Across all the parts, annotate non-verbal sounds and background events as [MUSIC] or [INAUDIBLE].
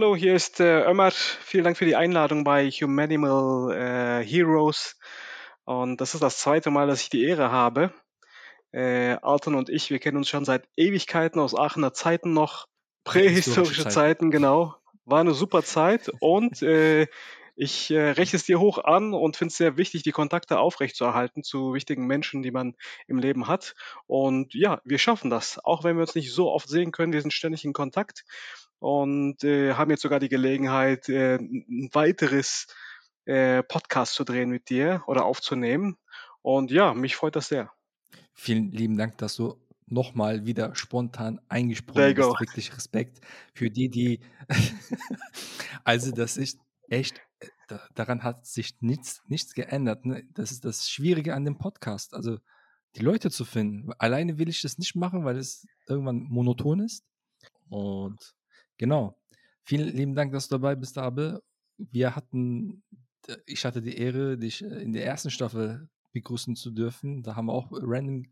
Hallo, hier ist äh, Ömer. Vielen Dank für die Einladung bei Humanimal äh, Heroes. Und das ist das zweite Mal, dass ich die Ehre habe. Äh, Alton und ich, wir kennen uns schon seit Ewigkeiten aus Aachener Zeiten noch. Prähistorische Zeiten. Zeiten, genau. War eine super Zeit und äh, ich äh, rechne es dir hoch an und finde es sehr wichtig, die Kontakte aufrechtzuerhalten zu wichtigen Menschen, die man im Leben hat. Und ja, wir schaffen das. Auch wenn wir uns nicht so oft sehen können, wir sind ständig in Kontakt und äh, haben jetzt sogar die Gelegenheit, äh, ein weiteres äh, Podcast zu drehen mit dir oder aufzunehmen. Und ja, mich freut das sehr. Vielen lieben Dank, dass du nochmal wieder spontan eingesprungen bist. Wirklich Respekt für die, die. [LAUGHS] also, das ist echt, äh, da- daran hat sich nichts, nichts geändert. Ne? Das ist das Schwierige an dem Podcast. Also, die Leute zu finden. Alleine will ich das nicht machen, weil es irgendwann monoton ist. Und genau. Vielen lieben Dank, dass du dabei bist, Abe. Wir hatten, ich hatte die Ehre, dich äh, in der ersten Staffel begrüßen zu dürfen. Da haben wir auch random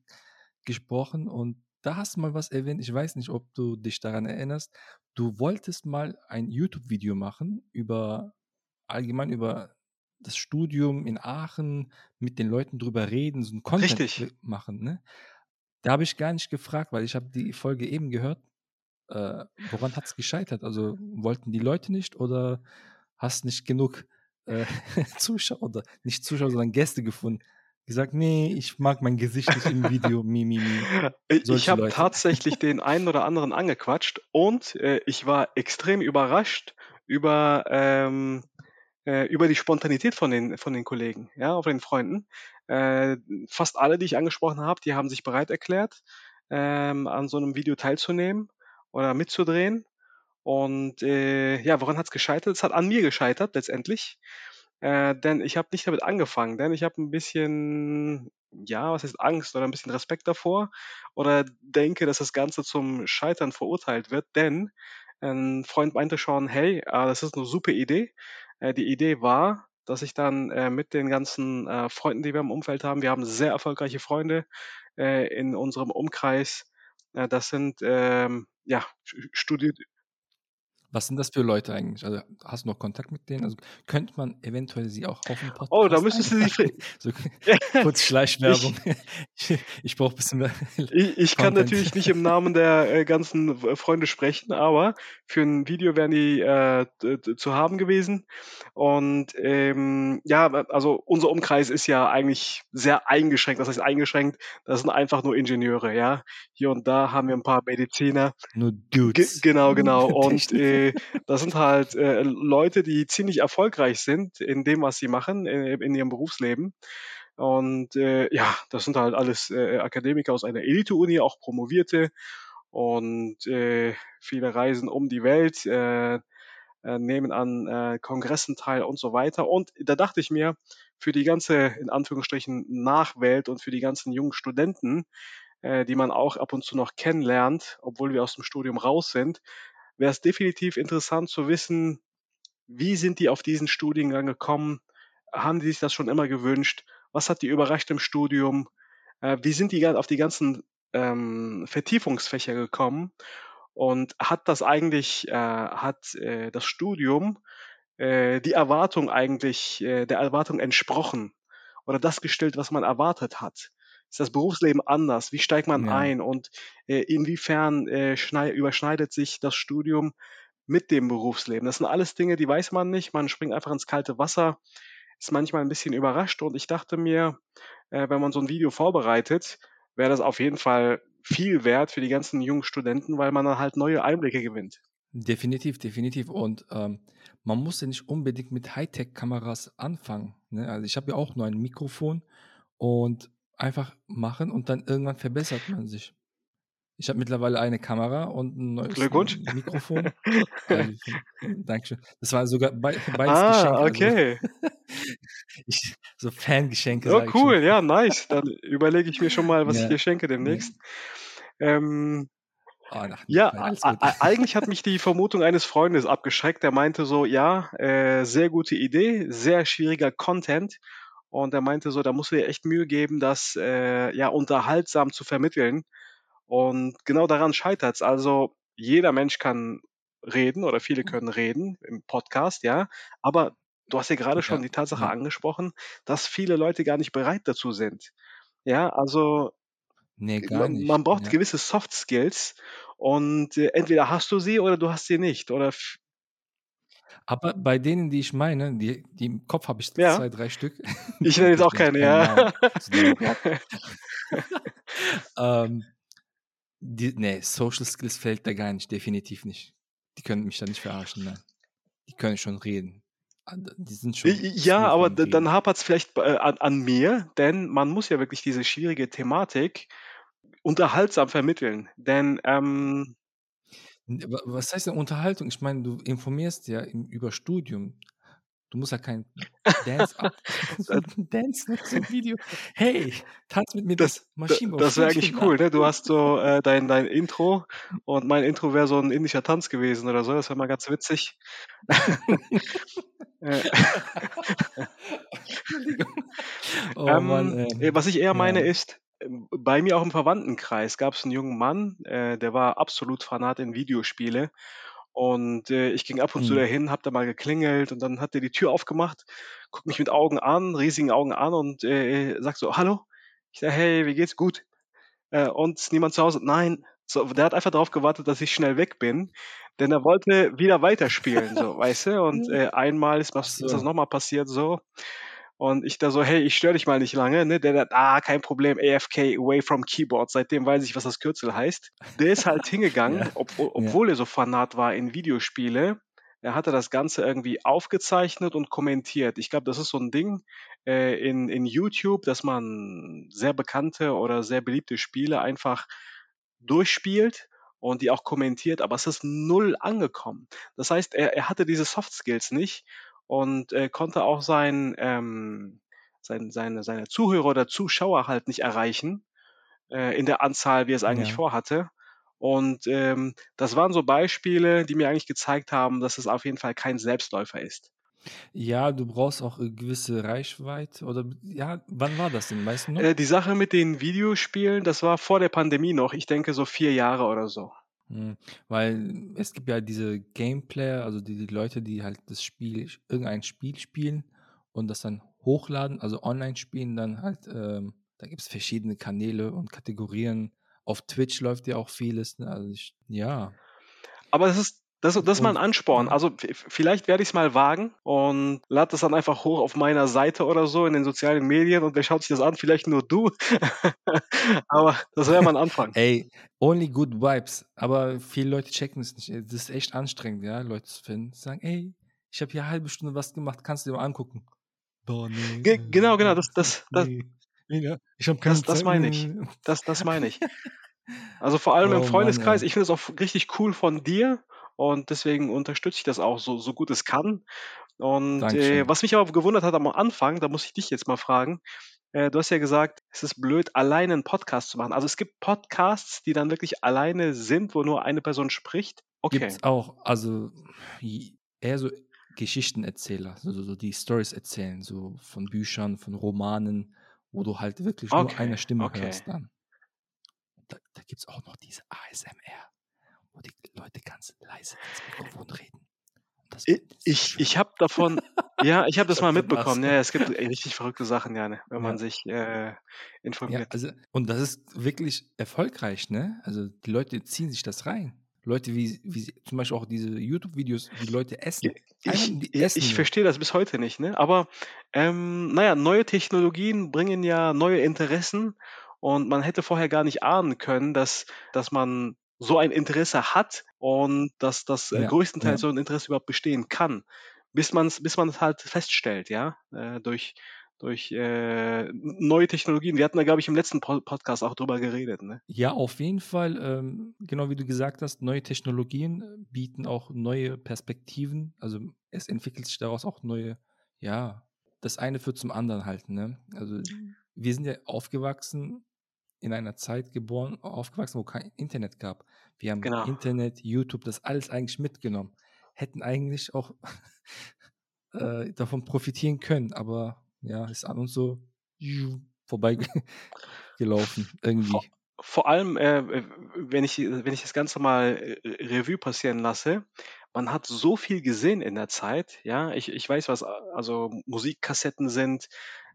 gesprochen und da hast du mal was erwähnt. Ich weiß nicht, ob du dich daran erinnerst. Du wolltest mal ein YouTube-Video machen über allgemein über das Studium in Aachen, mit den Leuten drüber reden, so ein Content Richtig. machen. Ne? Da habe ich gar nicht gefragt, weil ich habe die Folge eben gehört. Äh, woran hat es gescheitert? Also wollten die Leute nicht oder hast nicht genug äh, [LAUGHS] Zuschauer oder nicht Zuschauer, sondern Gäste gefunden? Gesagt, nee, ich mag mein Gesicht nicht im Video, mi, mi, mi. Ich habe tatsächlich den einen oder anderen angequatscht und äh, ich war extrem überrascht über, ähm, äh, über die Spontanität von den, von den Kollegen, ja, von den Freunden. Äh, fast alle, die ich angesprochen habe, die haben sich bereit erklärt, ähm, an so einem Video teilzunehmen oder mitzudrehen. Und äh, ja, woran hat es gescheitert? Es hat an mir gescheitert letztendlich. Äh, denn ich habe nicht damit angefangen, denn ich habe ein bisschen, ja, was heißt Angst oder ein bisschen Respekt davor oder denke, dass das Ganze zum Scheitern verurteilt wird, denn ein Freund meinte schon, hey, äh, das ist eine super Idee. Äh, die Idee war, dass ich dann äh, mit den ganzen äh, Freunden, die wir im Umfeld haben, wir haben sehr erfolgreiche Freunde äh, in unserem Umkreis. Äh, das sind ähm, ja studiert, Was sind das für Leute eigentlich? Also hast du noch Kontakt mit denen? Also könnte man eventuell sie auch auf dem Podcast Oh, da müsstest du sie [LAUGHS] so, kurz Schleichwerbung. Ich, [LAUGHS] ich brauche ein bisschen mehr. [LAUGHS] Ich, ich kann natürlich nicht im Namen der äh, ganzen äh, Freunde sprechen, aber für ein Video wären die äh, zu haben gewesen. Und ähm, ja, also unser Umkreis ist ja eigentlich sehr eingeschränkt. Das heißt eingeschränkt, das sind einfach nur Ingenieure, ja. Hier und da haben wir ein paar Mediziner. Nur Dudes. genau, genau. Und Technik. Das sind halt äh, Leute, die ziemlich erfolgreich sind in dem, was sie machen, in, in ihrem Berufsleben. Und äh, ja, das sind halt alles äh, Akademiker aus einer Elite-Uni, auch Promovierte. Und äh, viele reisen um die Welt, äh, äh, nehmen an äh, Kongressen teil und so weiter. Und da dachte ich mir, für die ganze, in Anführungsstrichen, Nachwelt und für die ganzen jungen Studenten, äh, die man auch ab und zu noch kennenlernt, obwohl wir aus dem Studium raus sind, wäre es definitiv interessant zu wissen, wie sind die auf diesen Studiengang gekommen? Haben die sich das schon immer gewünscht? Was hat die überrascht im Studium? Äh, wie sind die auf die ganzen ähm, Vertiefungsfächer gekommen? Und hat das eigentlich, äh, hat äh, das Studium äh, die Erwartung eigentlich, äh, der Erwartung entsprochen? Oder das gestellt, was man erwartet hat? Ist das Berufsleben anders? Wie steigt man Ja. ein? Und äh, inwiefern äh, schnei- überschneidet sich das Studium mit dem Berufsleben? Das sind alles Dinge, die weiß man nicht. Man springt einfach ins kalte Wasser, ist manchmal ein bisschen überrascht. Und ich dachte mir, äh, wenn man so ein Video vorbereitet, wäre das auf jeden Fall viel wert für die ganzen jungen Studenten, weil man dann halt neue Einblicke gewinnt. Definitiv, definitiv. Und ähm, man muss ja nicht unbedingt mit Hightech-Kameras anfangen. Ne? Also ich habe ja auch nur ein Mikrofon und einfach machen und dann irgendwann verbessert man sich. Ich habe mittlerweile eine Kamera und ein neues Glückwunsch. [LAUGHS] Mikrofon. Also, Dankeschön. Das war sogar bei, beides Ah, Geschenke. okay. Also, [LAUGHS] ich, so Fangeschenke, Oh, ich cool, ja, nice. Dann überlege ich mir schon mal, was ich Ja, dir schenke ja. demnächst. Ähm, ja, nein, alles a- gut. a- eigentlich hat mich die Vermutung eines Freundes abgeschreckt. Der meinte so, ja, äh, sehr gute Idee, sehr schwieriger Content. Und er meinte so, da musst du dir echt Mühe geben, das äh, ja unterhaltsam zu vermitteln. Und genau daran scheitert es. Also jeder Mensch kann reden oder viele Hm. können reden im Podcast, ja. Aber du hast ja gerade schon Ja, die Tatsache ja. angesprochen, dass viele Leute gar nicht bereit dazu sind. Ja, also Ne, gar man, man braucht Ja. gewisse Soft Skills und äh, entweder hast du sie oder du hast sie nicht. Oder Aber bei denen, die ich meine, die, die im Kopf habe ich Ja. zwei, drei Stück. [LAUGHS] ich nenne jetzt auch keine, ja. Überhaupt. [LAUGHS] [LAUGHS] ähm, die, nee, Social Skills fällt da gar nicht, definitiv nicht. Die können mich da nicht verarschen, nein. Die können schon reden. Ah, Die sind schon. Ja, aber Reden. dann hapert es vielleicht äh, an, an mir, denn man muss ja wirklich diese schwierige Thematik unterhaltsam vermitteln. Denn ähm, Was heißt denn Unterhaltung? Ich meine, du informierst ja im, über Studium. Du musst ja kein Dance ab. [LAUGHS] [LAUGHS] Dance mit so einem Video. Hey, tanz mit mir das, das Maschinenbau. das wäre eigentlich cool, ne? Du hast so [LAUGHS] äh, dein, dein Intro und mein Intro wäre so ein indischer Tanz gewesen oder so. Das wäre mal ganz witzig. Äh. Oh Ähm, Mann, äh, was ich eher meine Ja. ist, bei mir auch im Verwandtenkreis gab es einen jungen Mann, äh, der war absolut Fanat in Videospiele. Und äh, ich ging ab und zu Hm. dahin, hab da mal geklingelt und dann hat er die Tür aufgemacht, guckt mich mit Augen an, riesigen Augen an und äh, sagt so, hallo? Ich sage, hey, wie geht's? Gut. Äh, und ist niemand zu Hause? Nein. So, der hat einfach darauf gewartet, dass ich schnell weg bin, denn er wollte wieder weiterspielen, so, weißt du? Und äh, einmal ist, was, ist das so. nochmal passiert, so. Und ich da so, hey, ich störe dich mal nicht lange, ne? Der sagt, ah, kein Problem, AFK, away from keyboard. Seitdem weiß ich, was das Kürzel heißt. Der ist halt [LAUGHS] hingegangen, Ja. ob, Ja. obwohl er so Fanat war in Videospiele. Er hatte das Ganze irgendwie aufgezeichnet und kommentiert. Ich glaube, das ist so ein Ding äh, in, in YouTube, dass man sehr bekannte oder sehr beliebte Spiele einfach durchspielt und die auch kommentiert, aber es ist null angekommen. Das heißt, er, er hatte diese Soft Skills nicht und äh, konnte auch sein, ähm, sein, seine, seine Zuhörer oder Zuschauer halt nicht erreichen äh, in der Anzahl, wie er es eigentlich Ja. vorhatte. Und ähm, das waren so Beispiele, die mir eigentlich gezeigt haben, dass es auf jeden Fall kein Selbstläufer ist. Ja, du brauchst auch eine gewisse Reichweite oder ja, wann war das denn? Weißt du noch? Äh, die Sache mit den Videospielen, das war vor der Pandemie noch, ich denke so vier Jahre oder so. Hm, Weil es gibt ja diese Gameplayer, also die, die Leute, die halt das Spiel, irgendein Spiel spielen und das dann hochladen, also online spielen, dann halt, ähm, da gibt es verschiedene Kanäle und Kategorien. Auf Twitch läuft ja auch vieles, ne? Also ich, ja. Aber das ist, das, das ist mal ein Ansporn. Also vielleicht werde ich es mal wagen und lade das dann einfach hoch auf meiner Seite oder so in den sozialen Medien und wer schaut sich das an? Vielleicht nur du. [LAUGHS] Aber das wäre mal ein Anfang. ey, only good vibes. Aber viele Leute checken es nicht. Das ist echt anstrengend, ja, Leute zu finden. Sagen, ey, ich habe hier eine halbe Stunde was gemacht, kannst du dir mal angucken. Boah, nee, Ge genau, genau, das, das, das, nee, ja, ich habe das, keine das Zeit. meine ich. Das, das meine ich. [LAUGHS] Also vor allem im Oh Mann, Freundeskreis, ey. ich finde es auch richtig cool von dir und deswegen unterstütze ich das auch so, so gut es kann. Und äh, was mich aber gewundert hat am Anfang, da muss ich dich jetzt mal fragen, äh, du hast ja gesagt, es ist blöd, alleine einen Podcast zu machen. Also es gibt Podcasts, die dann wirklich alleine sind, wo nur eine Person spricht. Okay. Gibt's auch, also eher so Geschichtenerzähler, so, so die Stories erzählen, so von Büchern, von Romanen, wo du halt wirklich nur eine Okay, Stimme okay. hörst dann. Da, da gibt es auch noch diese ASMR, wo die Leute ganz leise ins Mikrofon reden. Ich, ich habe davon, [LAUGHS] ja, ich habe das mal mitbekommen. Ja, es gibt ey, richtig verrückte Sachen, ja, ne, wenn man Ja. sich äh, Ja, informiert. also, und das ist wirklich erfolgreich, ne? Also, die Leute ziehen sich das rein. Leute, wie, wie zum Beispiel auch diese YouTube-Videos, wie Leute essen. Ich, die essen ich verstehe das bis heute nicht, ne? Aber ähm, naja, neue Technologien bringen ja neue Interessen und man hätte vorher gar nicht ahnen können, dass, dass man so ein Interesse hat und dass das äh, Ja, größtenteils ja. so ein Interesse überhaupt bestehen kann, bis man es bis man es halt feststellt, ja, äh, durch, durch äh, neue Technologien. Wir hatten da, glaube ich, im letzten Po- Podcast auch drüber geredet, ne? Ja, auf jeden Fall, ähm, genau wie du gesagt hast, neue Technologien äh, bieten auch neue Perspektiven. Also es entwickelt sich daraus auch neue, ja, das eine führt zum anderen halt, ne? Also wir sind ja aufgewachsen, in einer Zeit geboren, aufgewachsen, wo kein Internet gab. Wir haben Genau. Internet, YouTube, das alles eigentlich mitgenommen. Hätten eigentlich auch [LAUGHS] äh, davon profitieren können, aber ja, ist an uns so vorbeigelaufen [LAUGHS] Vor, irgendwie. vor allem, äh, wenn ich, wenn ich das Ganze mal äh, Revue passieren lasse, man hat so viel gesehen in der Zeit, ja. Ich ich weiß, was also Musikkassetten sind,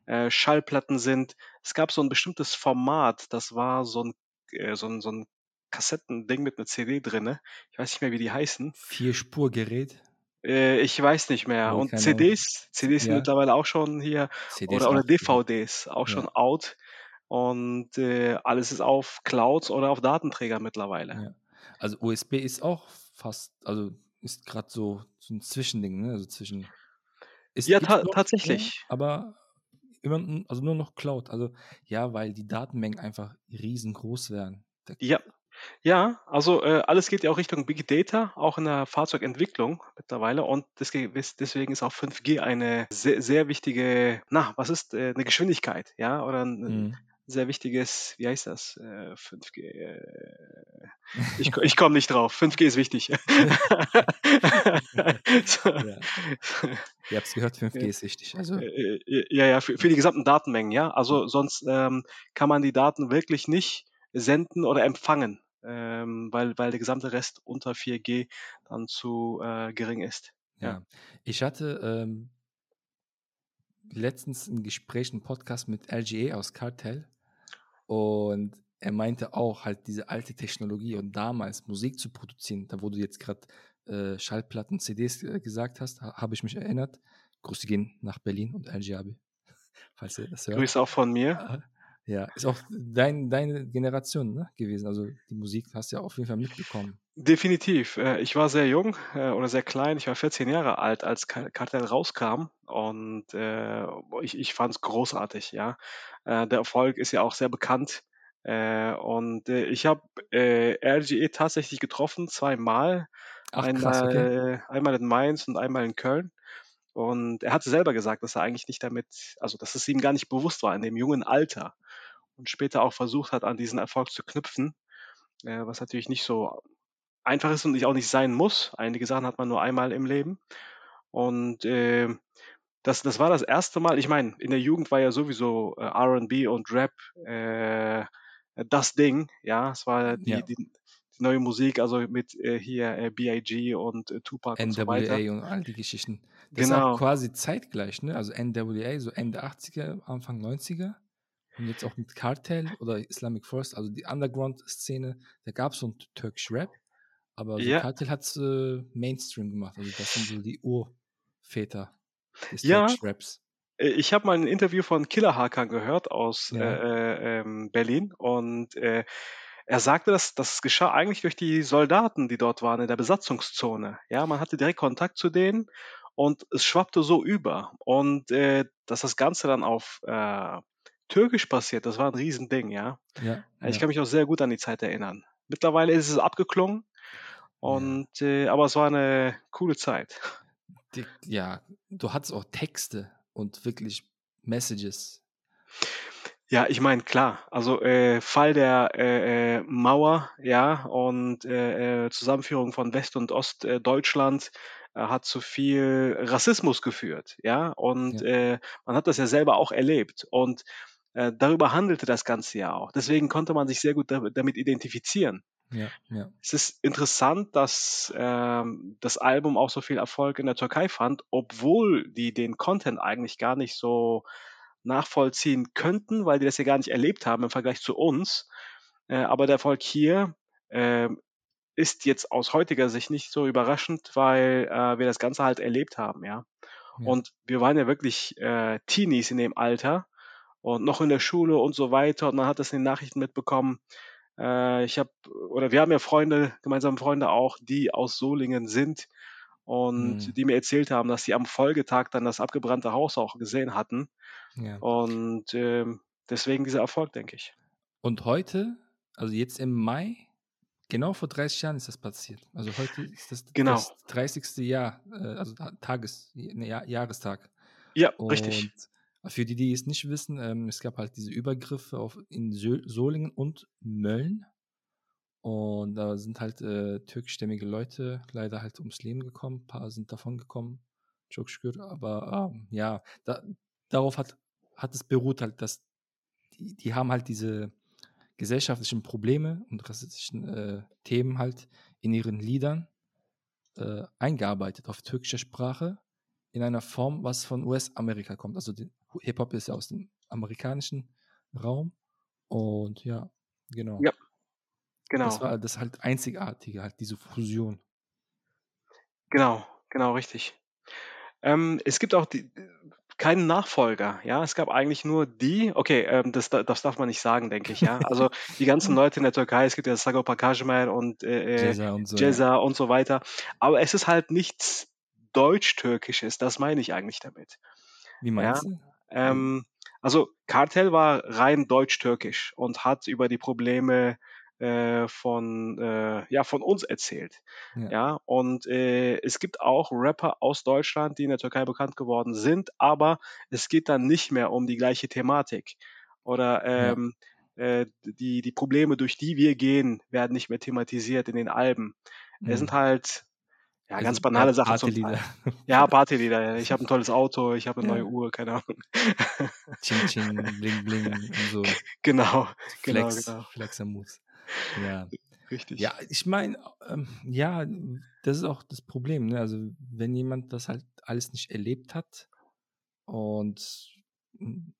äh, Schallplatten sind. Es gab so ein bestimmtes Format, das war so ein äh, so 'n so 'n Kassettending mit 'ner CD drinne. Ich weiß nicht mehr, wie die heißen. Vierspurgerät? Äh, ich weiß nicht mehr. Ne, Und. CDs CDs sind Ja. mittlerweile auch schon hier CDs oder oder. DVDs auch Ja. schon out und, äh, alles ist auf Clouds oder auf Datenträger mittlerweile. Ja. Also USB ist auch fast also ist grad so so 'n Zwischending, ne? Also zwischen es Ja, ta tatsächlich. aber immer also nur noch Cloud. Also ja, weil die Datenmengen einfach riesengroß. Da Ja. Ja, also, äh, alles geht ja auch Richtung Big Data, auch in der Fahrzeugentwicklung mittlerweile und deswegen ist auch 5G eine sehr sehr wichtige na, was ist, äh, 'ne Geschwindigkeit, ja, oder 'n 'n Mhm. Sehr wichtiges wie heißt das, äh, 5G, äh, ich [LAUGHS] ich komme nicht drauf. 5G ist wichtig. [LAUGHS] So. Ja. Ihr habt's gehört, 5G Ja. ist wichtig. Also Äh, äh, ja, ja, für für die gesamten Datenmengen, ja. Also sonst, ähm, kann man die Daten wirklich nicht senden oder empfangen, ähm, weil weil der gesamte Rest unter 4G dann zu, äh, gering ist. Ja. Ja. Ich hatte, ähm letztens 'n Gespräch, 'n Podcast mit LGA aus Kartell und er meinte auch halt diese alte Technologie und damals Musik zu produzieren, da wo du jetzt grad, äh, Schallplatten, CDs, äh, gesagt hast, ha habe ich mich erinnert. Grüße gehen nach Berlin und LGAB, [LAUGHS] falls ihr das hört. Grüße auch von mir. Ja, ist auch dein deine Generation, ne, gewesen. Also die Musik hast du ja auf jeden Fall mitbekommen. Definitiv. Äh, ich war sehr jung, äh, oder sehr klein. Ich war 14 Jahre alt, als Ka Kartell rauskam und, äh, ich ich fand's großartig, ja. Der Erfolg ist ja auch sehr bekannt, und, ich habe, RGE tatsächlich getroffen, zweimal. Ach krass, okay. Einmal einmal in Mainz und einmal in Köln. Und er hatte selber gesagt, dass er eigentlich nicht damit also, dass es ihm gar nicht bewusst war in dem jungen Alter und später auch versucht hat, an diesen Erfolg zu knüpfen, äh, was natürlich nicht so einfach ist und nicht auch nicht sein muss. Einige Sachen hat man nur einmal im Leben. Und, ähm, das das war das erste Mal ich meine, in der Jugend war ja sowieso, äh, R&B und Rap, äh, das Ding, ja. Es war die Ja. die die neue Musik, also mit, äh, hier, äh, B.I.G. und, äh, Tupac und so weiter. NWA und all die Geschichten. Das Genau. quasi zeitgleich, ne? Also NWA, so Ende 80er, Anfang 90er und jetzt auch mit Kartell oder Islamic Force, also die Underground-Szene. Da gab's so 'n Turkish Rap, aber so Ja. Kartell hat's, äh, Mainstream gemacht. Also das sind so die Urväter des Ja. Turkish Raps. Äh, ich habe mal 'n Interview von Killa Hakan gehört aus, äh, Ja. äh, ähm, Berlin und, äh, er sagte, dass das geschah eigentlich durch die Soldaten, die dort waren in der Besatzungszone. Ja, man hatte direkt Kontakt zu denen und es schwappte so über. Und, äh, dass das Ganze dann auf, äh, Türkisch passiert, das war 'n Riesending, ja. Ja, Ich ja. kann mich auch sehr gut an die Zeit erinnern. Mittlerweile ist es abgeklungen Ja. und, äh aber es war 'ne coole Zeit. D ja, du hattest auch Texte und wirklich Messages. Ja, ich meine, klar, also, äh, Fall der, äh, äh, Mauer, ja, und, äh, äh, Zusammenführung von West und Ost äh, hat zu viel Rassismus geführt, ja. Und, Ja. man hat das ja selber auch erlebt und, äh, darüber handelte das Ganze ja auch. Deswegen konnte man sich sehr gut da damit identifizieren. Ja, ja. Es ist interessant, dass, ähm, das Album auch so viel Erfolg in der Türkei fand, obwohl die den Content eigentlich gar nicht so nachvollziehen könnten, weil die das ja gar nicht erlebt haben im Vergleich zu uns. Äh, aber der Erfolg hier, ähm, ist jetzt aus heutiger Sicht nicht so überraschend, weil, äh, wir das Ganze halt erlebt haben, ja. Ja. Und wir waren ja wirklich, äh, Teenies in dem Alter und noch in der Schule und so weiter und man hat das in den Nachrichten mitbekommen. Äh, ich habe oder wir haben ja Freunde gemeinsame Freunde auch, die aus Solingen sind und Mhm. die mir erzählt haben, dass sie am Folgetag dann das abgebrannte Haus auch gesehen hatten. Ja. Und, ähm, deswegen dieser Erfolg, denke ich. Und heute, also jetzt im Mai, genau vor 30 Jahren ist das passiert. Also heute ist das Genau. das 30. Jahr, äh, also Ta Tages ne, Ja Jahrestag. Ja, richtig. Für die, die es nicht wissen, ähm, es gab halt diese Übergriffe auf in Solingen und Mölln. Und da sind halt, äh, türkischstämmige Leute leider halt ums Leben gekommen. Paar sind davongekommen, çok şükür. Aber, ähm, ja, da darauf hat hat es beruht halt, dass die die haben halt diese gesellschaftlichen Probleme und rassistischen, äh, Themen halt in ihren Liedern äh, eingearbeitet auf türkische Sprache in einer Form, was von US-Amerika kommt. Also Hip-Hop ist ja aus dem amerikanischen Raum. Und ja, genau. Ja, genau. Das war das halt einzigartige, halt diese Fusion. Genau, genau, richtig. Ähm, es gibt auch die, keinen Nachfolger, ja. Es gab eigentlich nur die, okay, ähm, das, das darf man nicht sagen, denke ich, ja. Also die ganzen [LAUGHS] Leute in der Türkei, es gibt ja Sagopa Kajmer und äh, Jezza und so. Ja. und so weiter. Aber es ist halt nichts Deutsch-Türkisches, das meine ich eigentlich damit. Wie Ja, meinst du? Ähm, also Kartell war rein deutsch-türkisch und hat über die Probleme äh, von, äh, ja, von uns erzählt. Ja. Ja, und äh, es gibt auch Rapper aus Deutschland, die in der Türkei bekannt geworden sind, aber es geht dann nicht mehr um die gleiche Thematik. Oder Ja. ähm, äh, die, die Probleme, durch die wir gehen, werden nicht mehr thematisiert in den Alben. Es sind Mhm. halt ja, ganz Also banale eher Sachen. Partylieder. Ja, Partylieder. Ich habe ein tolles Auto, ich habe eine neue Ja. Uhr, keine Ahnung. Ching Ching, Bling Bling und so. Genau, genau, Flex, genau. Flexamus. Ja. Richtig. Ja, ich meine, ähm, ja, das ist auch das Problem. Ne? Also, wenn jemand das halt alles nicht erlebt hat und mm,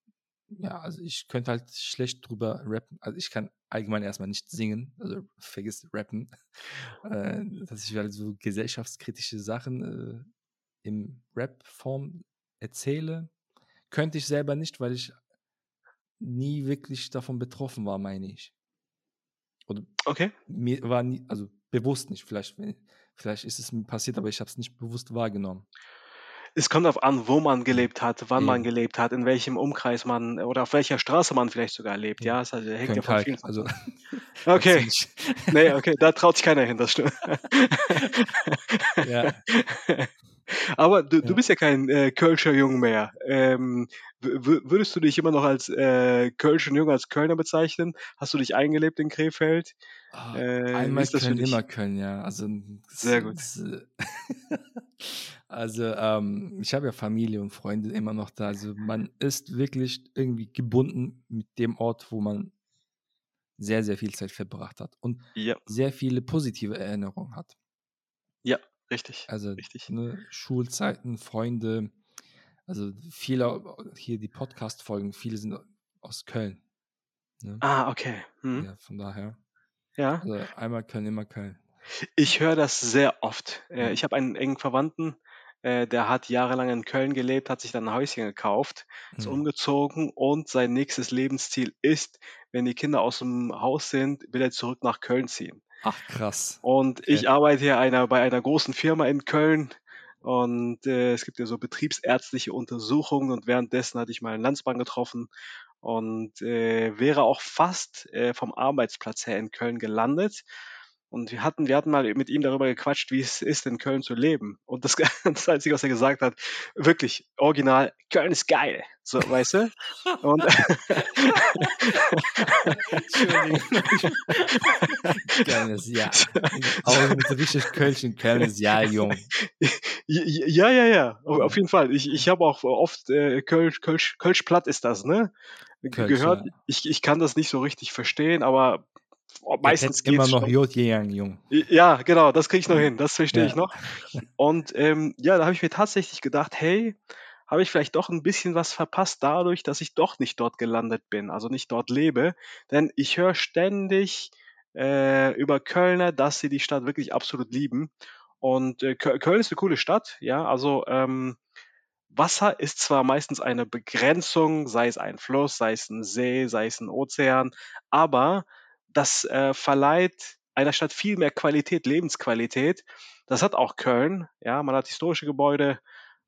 ja, also ich könnte halt schlecht drüber rappen. Also ich kann allgemein erstmal nicht singen, also vergiss rappen, [LAUGHS] äh, dass ich halt so gesellschaftskritische Sachen äh, im Rap-Form erzähle. Könnte ich selber nicht, weil ich nie wirklich davon betroffen war, meine ich. Oder Okay. mir war nie, also bewusst nicht, vielleicht, vielleicht ist es mir passiert, aber ich habe es nicht bewusst wahrgenommen. Es kommt darauf an, wo man gelebt hat, wann man Eben. gelebt hat, in welchem Umkreis man oder auf welcher Straße man vielleicht sogar lebt. Ja. Ja, es halt, hängt ja Köln von Kalk, vielen also [LAUGHS] Okay. Nee, okay, da traut sich keiner hin, das stimmt. [LAUGHS] Ja. [LAUGHS] Aber du, du Ja. bist ja kein äh, Kölscher Jung mehr. Ähm, würdest du dich immer noch als äh, Kölscher Jung, als Kölner bezeichnen? Hast du dich eingelebt in Krefeld? Ah, Äh, Einmal Köln, immer Köln, ja. Also, Sehr gut. Also ähm, ich habe ja Familie und Freunde immer noch da. Also man ist wirklich irgendwie gebunden mit dem Ort, wo man sehr, sehr viel Zeit verbracht hat und Ja, sehr viele positive Erinnerungen hat. ja, richtig, Also richtig. ne, Schulzeiten, Freunde, also viele hier die Podcast-Folgen, viele sind aus Köln. Ne? Ah, okay. Hm. Ja, von daher. Ja. Also einmal Köln, immer Köln. Ich höre das sehr oft. Äh, ich habe einen engen Verwandten, äh, der hat jahrelang in Köln gelebt, hat sich dann ein Häuschen gekauft, ist Mhm. umgezogen und sein nächstes Lebensziel ist, wenn die Kinder aus dem Haus sind, will er zurück nach Köln ziehen. Ach, krass. Und Okay. ich arbeite hier einer, bei einer großen Firma in Köln und äh, es gibt ja so betriebsärztliche Untersuchungen und währenddessen hatte ich mal einen Landsmann getroffen und äh, wäre auch fast äh, vom Arbeitsplatz her in Köln gelandet. Und wir hatten, wir hatten mal mit ihm darüber gequatscht, wie es ist, in Köln zu leben. Und das, [LAUGHS] das Einzige, was er gesagt hat, wirklich, original, Köln ist geil. So, weißt du? Und Entschuldigung. Kölnes Jahr. [LAUGHS] Auch mit so richtig Kölschen, Kölnes Jahr, jung. Ja, ja, ja, auf, auf jeden Fall. Ich, ich habe auch oft äh, Kölsch, Kölsch, Kölsch platt ist das, ne? Kölsch, Gehört. ja. Ich, ich kann das nicht so richtig verstehen, aber meistens kennt immer noch. Jodjang, jung. Ja, genau, das kriege ich noch hin, das verstehe ich Ja. noch. Und ähm, ja, da habe ich mir tatsächlich gedacht, hey, habe ich vielleicht doch ein bisschen was verpasst dadurch, dass ich doch nicht dort gelandet bin, also nicht dort lebe. Denn ich höre ständig äh, über Kölner, dass sie die Stadt wirklich absolut lieben. Und äh, Köl- Köln ist eine coole Stadt, ja, also ähm, Wasser ist zwar meistens eine Begrenzung, sei es ein Fluss, sei es ein See, sei es ein Ozean, aber das äh, verleiht einer Stadt viel mehr Qualität, Lebensqualität. Das hat auch Köln. Ja, man hat historische Gebäude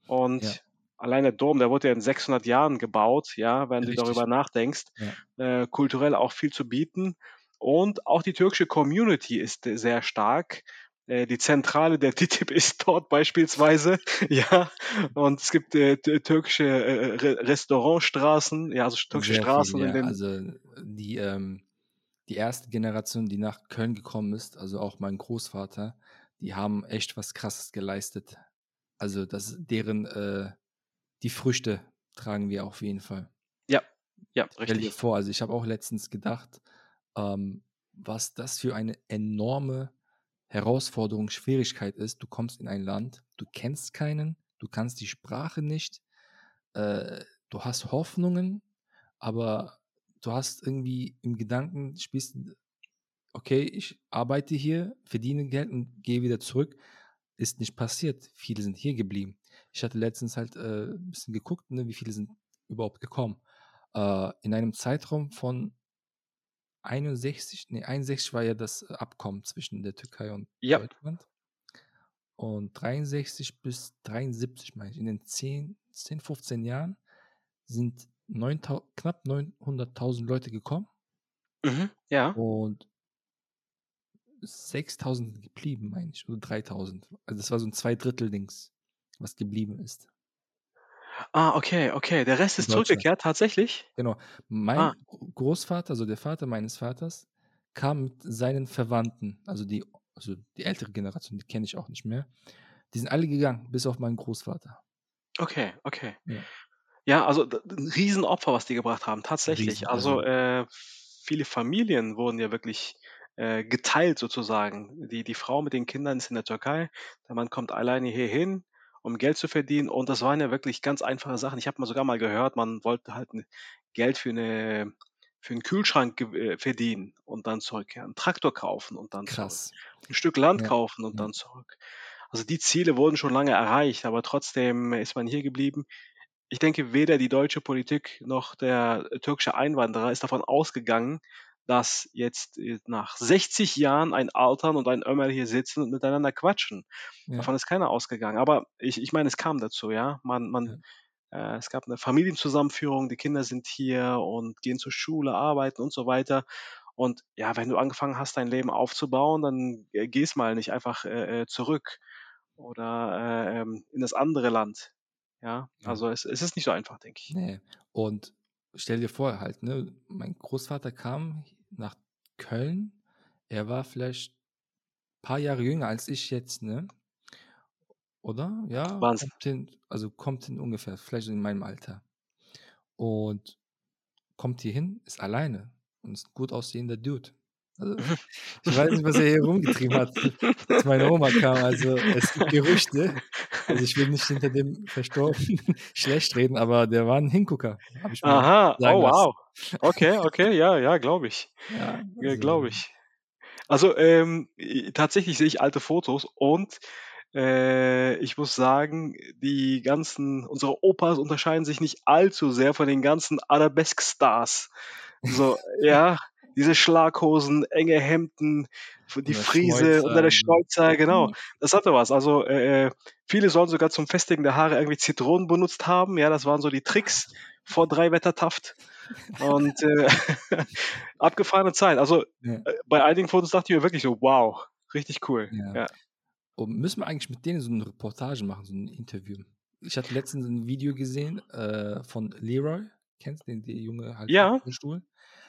und Ja. allein der Dom, der wurde ja in 600 Jahren gebaut. Ja, wenn du Richtig. darüber nachdenkst, Ja. äh, kulturell auch viel zu bieten. Und auch die türkische Community ist äh, sehr stark. Äh, Die Zentrale der [LAUGHS] TTIP ist dort beispielsweise, [LAUGHS] ja. Und es gibt äh, türkische äh, Re Restaurantstraßen, ja, also türkische Sehr Straßen viel, in ja. Also die, ähm, die erste Generation, die nach Köln gekommen ist, also auch mein Großvater, die haben echt was Krasses geleistet. Also das deren äh, die Früchte tragen wir auf jeden Fall. Ja, ja, Stell dir richtig. vor, also ich habe auch letztens gedacht, ähm, was das für eine enorme Herausforderung, Schwierigkeit ist, du kommst in ein Land, du kennst keinen, du kannst die Sprache nicht, äh, du hast Hoffnungen, aber du hast irgendwie im Gedanken, spielst, okay, ich arbeite hier, verdiene Geld und gehe wieder zurück. Ist nicht passiert. Viele sind hier geblieben. Ich hatte letztens halt äh, ein bisschen geguckt, ne, wie viele sind überhaupt gekommen. Äh, in einem Zeitraum von 61, nee, 61 war ja das Abkommen zwischen der Türkei und Ja. Deutschland. Und 63 bis 73, meine ich, in den 10, 10 15 Jahren sind 9000 knapp 900.000 Leute gekommen Mhm. Ja. und 6000 geblieben, meine ich, oder 3000. Also das war so ein Zweidrittel-Dings, was geblieben ist. Ah, okay, okay. Der Rest ist zurückgekehrt, tatsächlich? Genau. Mein Ah. Großvater, also der Vater meines Vaters, kam mit seinen Verwandten, also die, also die ältere Generation, die kenne ich auch nicht mehr. Die sind alle gegangen, bis auf meinen Großvater. Okay, okay. Ja. Ja, also ein Riesenopfer, was die gebracht haben, tatsächlich. Also also äh, viele Familien wurden ja wirklich äh, geteilt sozusagen. Die, die Frau mit den Kindern ist in der Türkei, der Mann kommt alleine hier hin, um Geld zu verdienen. Und das waren ja wirklich ganz einfache Sachen. Ich habe mal sogar mal gehört, man wollte halt Geld für eine für einen Kühlschrank äh, verdienen und dann zurückkehren, einen Traktor kaufen und dann zurück, krass. ein Stück Land Ja, kaufen und ja, dann zurück. Also die Ziele wurden schon lange erreicht, aber trotzdem ist man hier geblieben ich denke, weder die deutsche Politik noch der türkische Einwanderer ist davon ausgegangen, dass jetzt äh, nach 60 Jahren ein Altern und ein Ömer hier sitzen und miteinander quatschen. ja, Davon ist keiner ausgegangen. Aber ich, ich meine, es kam dazu, ja. Man, ja, man, äh, es gab eine Familienzusammenführung, die Kinder sind hier und gehen zur Schule, arbeiten und so weiter. Und ja, wenn du angefangen hast, dein Leben aufzubauen, dann äh, gehst mal nicht einfach äh, äh, zurück oder äh, ähm, in das andere Land. Ja, ja. also es, es ist nicht so einfach, denke ich. Nee. Und stell dir vor, halt, ne, mein Großvater kam nach Köln. Er war vielleicht ein paar Jahre jünger als ich jetzt, ne? Oder? Ja, Wahnsinn. kommt hin, also kommt hin ungefähr, vielleicht in meinem Alter. Und kommt hier hin, ist alleine und ist ein gut aussehender Dude. Also, [LAUGHS] ich weiß nicht, was er hier rumgetrieben hat, als meine Oma kam. Also, es gibt Gerüchte. Also, ich will nicht hinter dem Verstorbenen [LAUGHS] schlecht reden, aber der war ein Hingucker, Aha, oh lassen. wow. Okay, okay, ja, ja, glaube ich. Ja, also, glaube ich. Also ähm, tatsächlich sehe ich alte Fotos und äh, ich muss sagen, die ganzen, unsere Opas unterscheiden sich nicht allzu sehr von den ganzen Arabesque-Stars. So, ja, diese Schlaghosen, enge Hemden, die Friese unter der Schnäuzer. Schnäuzer, genau. Das hatte was. Also äh, äh, viele sollen sogar zum Festigen der Haare irgendwie Zitronen benutzt haben. Ja, das waren so die Tricks vor drei Wettertaft. Und äh, [LAUGHS] abgefahrene Zeit. Also ja, äh, bei einigen Fotos dachte ich mir wirklich so, wow, richtig cool. ja. Ja. Und müssen wir eigentlich mit denen so eine Reportage machen, so ein Interview? Ich hatte letztens ein Video gesehen äh, von Leroy, kennst du den, der Junge halt Ja, im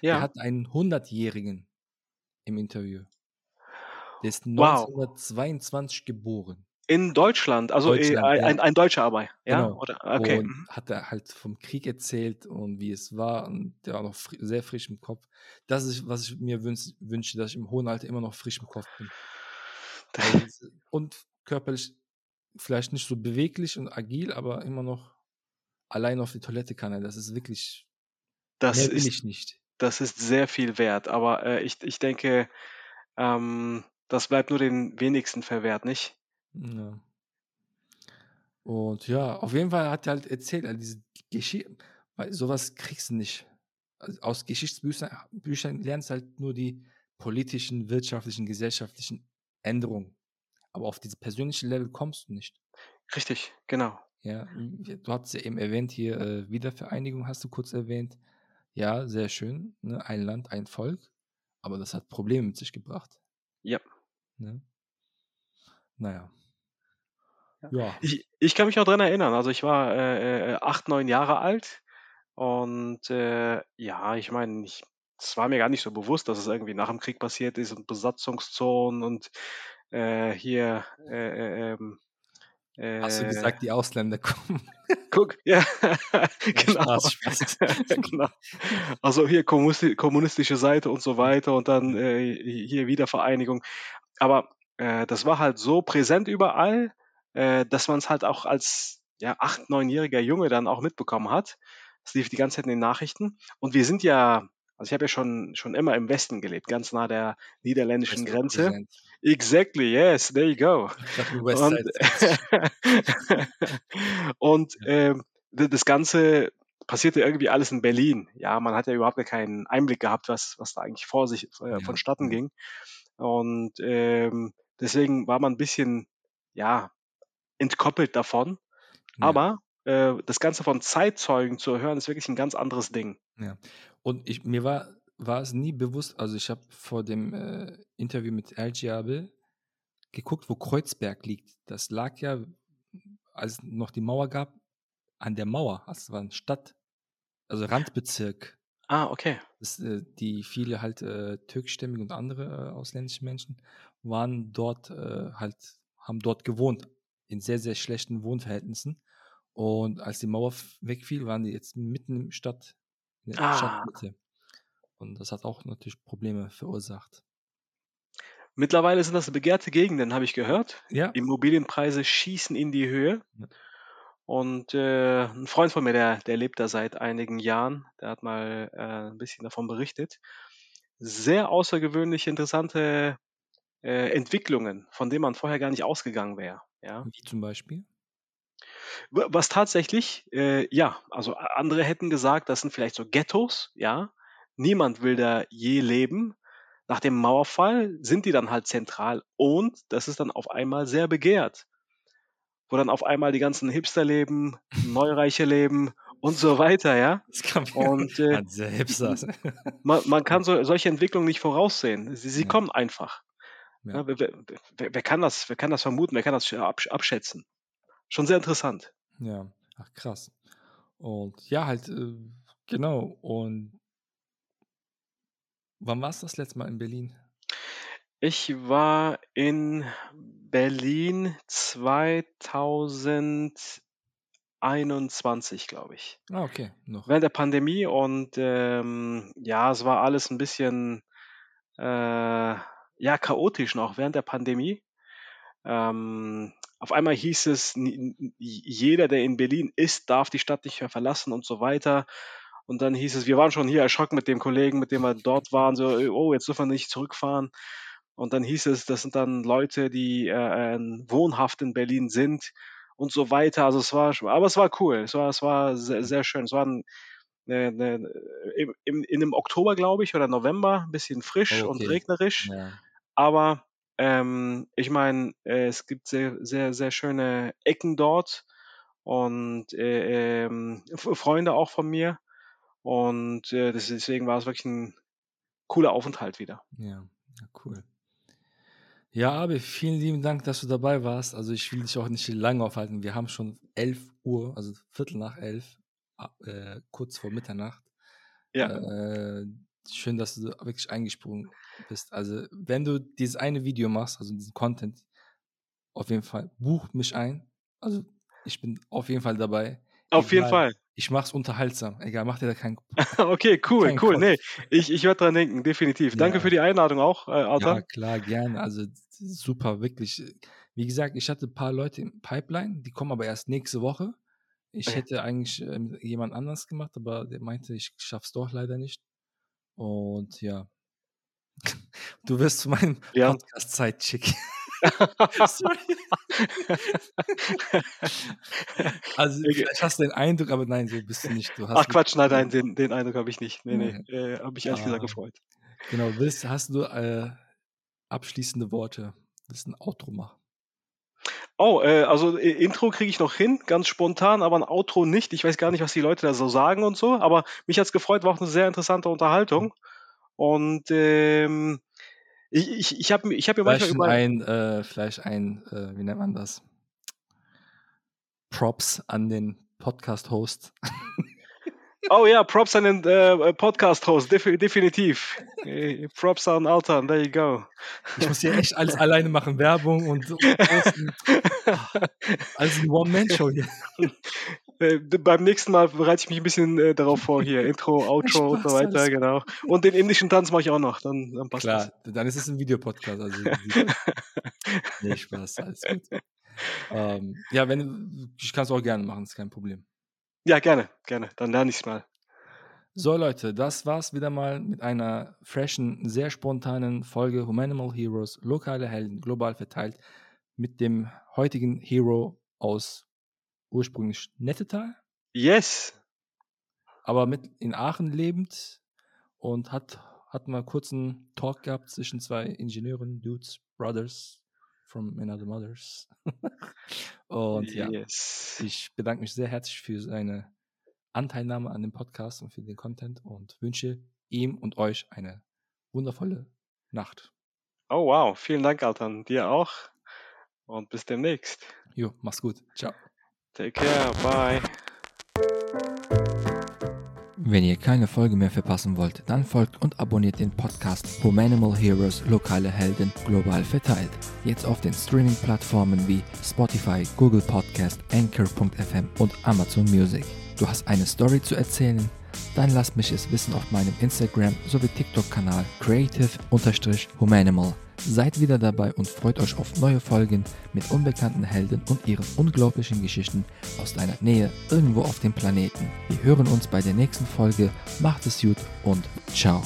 Ja. hat einen 100-Jährigen im Interview. Der ist Wow. 1922 geboren. In Deutschland, also äh, Deutschland, ein, ja. ein, ein Deutscher aber, ja? Genau. Oder okay. Und mhm. hat er halt vom Krieg erzählt und wie es war und der war noch fri sehr frisch im Kopf. Das ist, was ich mir wünsch, wünsche, dass ich im hohen Alter immer noch frisch im Kopf bin. [LAUGHS] Das- und körperlich vielleicht nicht so beweglich und agil, aber immer noch allein auf die Toilette kann er. Das ist wirklich, Das ist, ich nicht. Das ist sehr viel wert, aber äh, ich, ich denke, ähm, das bleibt nur den wenigsten verwehrt, nicht? Ja. Und ja, auf jeden Fall hat er halt erzählt, also diese Geschichte, weil sowas kriegst du nicht. Also aus Geschichtsbüchern Büchern lernst du halt nur die politischen, wirtschaftlichen, gesellschaftlichen Änderungen. Aber auf dieses persönliche Level kommst du nicht. Richtig, genau. Ja, du hast ja eben erwähnt, hier äh, Wiedervereinigung hast du kurz erwähnt. Ja, sehr schön. Ne? Ein Land, ein Volk. Aber das hat Probleme mit sich gebracht. Ja. Ne? Naja. Ja. Ja. Ich, ich kann mich auch dran erinnern. Also ich war äh, äh, acht, neun Jahre alt und äh, ja, ich meine, ich, es war mir gar nicht so bewusst, dass es irgendwie nach dem Krieg passiert ist und Besatzungszonen und äh, hier äh, äh, Hast du äh, gesagt, die Ausländer [LAUGHS] kommen? guck, [LAUGHS] ja, genau. Spaß, Spaß. [LAUGHS] genau. Also hier kommunisti kommunistische Seite und so weiter und dann äh, hier Wiedervereinigung. Aber äh, das war halt so präsent überall, äh, dass man es halt auch als ja, acht, neunjähriger Junge dann auch mitbekommen hat. Es lief die ganze Zeit in den Nachrichten. Und wir sind ja, also ich habe ja schon, schon immer im Westen gelebt, ganz nah der niederländischen Grenze. Präsent. Exactly, yes, there you go. West Und, [LAUGHS] und d- das Ganze passierte irgendwie alles in Berlin. Ja, man hat ja überhaupt keinen Einblick gehabt, was, was da eigentlich vor sich äh, Ja, vonstatten ging. Und ähm, deswegen war man ein bisschen, ja, entkoppelt davon. Ja. Aber äh, das Ganze von Zeitzeugen zu hören, ist wirklich ein ganz anderes Ding. Ja. Und ich, mir war, war es nie bewusst, also ich habe vor dem äh, Interview mit LG Abel geguckt, wo Kreuzberg liegt. Das lag ja, als es noch die Mauer gab, an der Mauer. Also es war eine Stadt, also Randbezirk. Ah, okay. Das, äh, die viele halt äh, türkischstämmige und andere äh, ausländische Menschen waren dort äh, halt, haben dort gewohnt, in sehr, sehr schlechten Wohnverhältnissen. Und als die Mauer wegfiel, waren die jetzt mitten im Stadt, in der Ah. Stadtmitte. Und das hat auch natürlich Probleme verursacht. Mittlerweile sind das begehrte Gegenden, habe ich gehört. Ja, Immobilienpreise schießen in die Höhe. Ja. Und äh, ein Freund von mir, der, der lebt da seit einigen Jahren, der hat mal äh, ein bisschen davon berichtet. Sehr außergewöhnlich interessante äh, Entwicklungen, von denen man vorher gar nicht ausgegangen wäre. Ja. wie zum Beispiel. Wa- Was tatsächlich, äh, ja, also andere hätten gesagt, das sind vielleicht so Ghettos, ja. Niemand will da je leben. Nach dem Mauerfall sind die dann halt zentral und das ist dann auf einmal sehr begehrt. Wo dann auf einmal die ganzen Hipster leben, Neureiche leben und so weiter, ja. Das kann Und äh, Ein sehr hipster. man, man kann so, solche Entwicklungen nicht voraussehen. Sie, sie Ja. kommen einfach. Ja. Ja, wer, wer, wer, wer, kann das, wer kann das vermuten? Wer kann das absch- abschätzen? Schon sehr interessant. Ja, ach krass. Und ja, halt, äh, genau. Und wann warst du das letzte Mal in Berlin? Ich war in Berlin 2021, glaube ich. Ah, okay, noch. Während der Pandemie und ähm, ja, es war alles ein bisschen äh, ja, chaotisch noch während der Pandemie. Ähm, auf einmal hieß es, jeder, der in Berlin ist, darf die Stadt nicht mehr verlassen und so weiter. Und dann hieß es, wir waren schon hier erschrocken mit dem Kollegen, mit dem wir dort waren, so, oh, jetzt dürfen wir nicht zurückfahren. Und dann hieß es, das sind dann Leute, die äh, äh, wohnhaft in Berlin sind und so weiter. Also es war, schon- aber es war cool. Es war, es war sehr, sehr schön. Es war ein, eine, eine, im, in einem Oktober, glaube ich, oder November, ein bisschen frisch Oh, und okay. regnerisch. Ja, Aber ähm, ich meine, äh, es gibt sehr, sehr, sehr schöne Ecken dort und äh, ähm, Freunde auch von mir. Und äh, deswegen war es wirklich ein cooler Aufenthalt wieder. ja, ja, cool. Ja, aber vielen lieben Dank, dass du dabei warst. Also ich will dich auch nicht lange aufhalten. Wir haben schon 11 Uhr, also Viertel nach elf, äh, kurz vor Mitternacht. Ja, Äh, schön, dass du wirklich eingesprungen bist. Also, wenn du dieses eine Video machst, also diesen Content, auf jeden Fall buch mich ein. Also, ich bin auf jeden Fall dabei. auf jeden. Fall. Ich mach's unterhaltsam. Egal, mach dir da keinen [LAUGHS] Okay, cool, keinen cool. Kopf. Nee, ich, ich werde dran denken, definitiv. Danke Ja. für die Einladung auch, äh, Ja, Alter. klar, gerne. Also super, wirklich. Wie gesagt, ich hatte ein paar Leute im Pipeline, die kommen aber erst nächste Woche. Ich Ja. hätte eigentlich ähm, jemand anders gemacht, aber der meinte, ich schaff's doch leider nicht. Und ja. [LAUGHS] Du wirst zu meinem Ja. Podcast-Zeitchick. [LAUGHS] Sorry. [LAUGHS] also, vielleicht hast du den Eindruck, aber nein, so bist du nicht. Du Ach Quatsch, nein, nein, den, den Eindruck habe ich nicht. Nee, nee, Nee. äh, habe mich ehrlich gesagt Ah. gefreut. Genau, willst, hast du äh, abschließende Worte? Willst du ein Outro machen? Oh, äh, also äh, Intro kriege ich noch hin, ganz spontan, aber ein Outro nicht. Ich weiß gar nicht, was die Leute da so sagen und so, aber mich hat's gefreut, war auch eine sehr interessante Unterhaltung. Und ähm, ich, ich, ich habe ich hab mir manchmal Vielleicht über. ein, äh, vielleicht ein, äh, wie nennt man das? Props an den Podcast-Host. [LAUGHS] Oh ja, Props an den äh, Podcast-Host, defi definitiv. Äh, Props an Altan, there you go. Ich muss hier echt alles alleine machen, Werbung und, und posten. [LAUGHS] Also ein One-Man-Show hier. äh, beim nächsten Mal bereite ich mich ein bisschen äh, darauf vor hier. Intro, Outro und so weiter, genau. Und den indischen Tanz mache ich auch noch, dann, dann passt Klar, das. dann ist es ein Videopodcast. Also, [LAUGHS] nee, Spaß, alles gut. Ähm, ja, wenn, ich kann es auch gerne machen, ist kein Problem. Ja, gerne, gerne. Dann lerne ich es mal. So, Leute, das war's wieder mal mit einer freshen, sehr spontanen Folge Humanimal Heroes, lokale Helden, global verteilt, mit dem heutigen Hero aus ursprünglich Nettetal. Yes. Aber mit in Aachen lebend und hat, hat mal kurz einen Talk gehabt zwischen zwei Ingenieuren, Dudes, Brothers from another mothers. [LAUGHS] und yes. ja, ich bedanke mich sehr herzlich für seine Anteilnahme an dem Podcast und für den Content und wünsche ihm und euch eine wundervolle Nacht. Oh wow, vielen Dank, Altan. Dir auch. Und bis demnächst. Jo, mach's gut. Ciao. Take care. Bye. Wenn ihr keine Folge mehr verpassen wollt, dann folgt und abonniert den Podcast Humanimal Heroes Lokale Helden global verteilt. Jetzt auf den Streaming-Plattformen wie Spotify, Google Podcast, Anchor.fm und Amazon Music. Du hast eine Story zu erzählen? Dann lass mich es wissen auf meinem Instagram sowie TikTok-Kanal creative-humanimal. Seid wieder dabei und freut euch auf neue Folgen mit unbekannten Helden und ihren unglaublichen Geschichten aus deiner Nähe irgendwo auf dem Planeten. Wir hören uns bei der nächsten Folge. Macht es gut und ciao.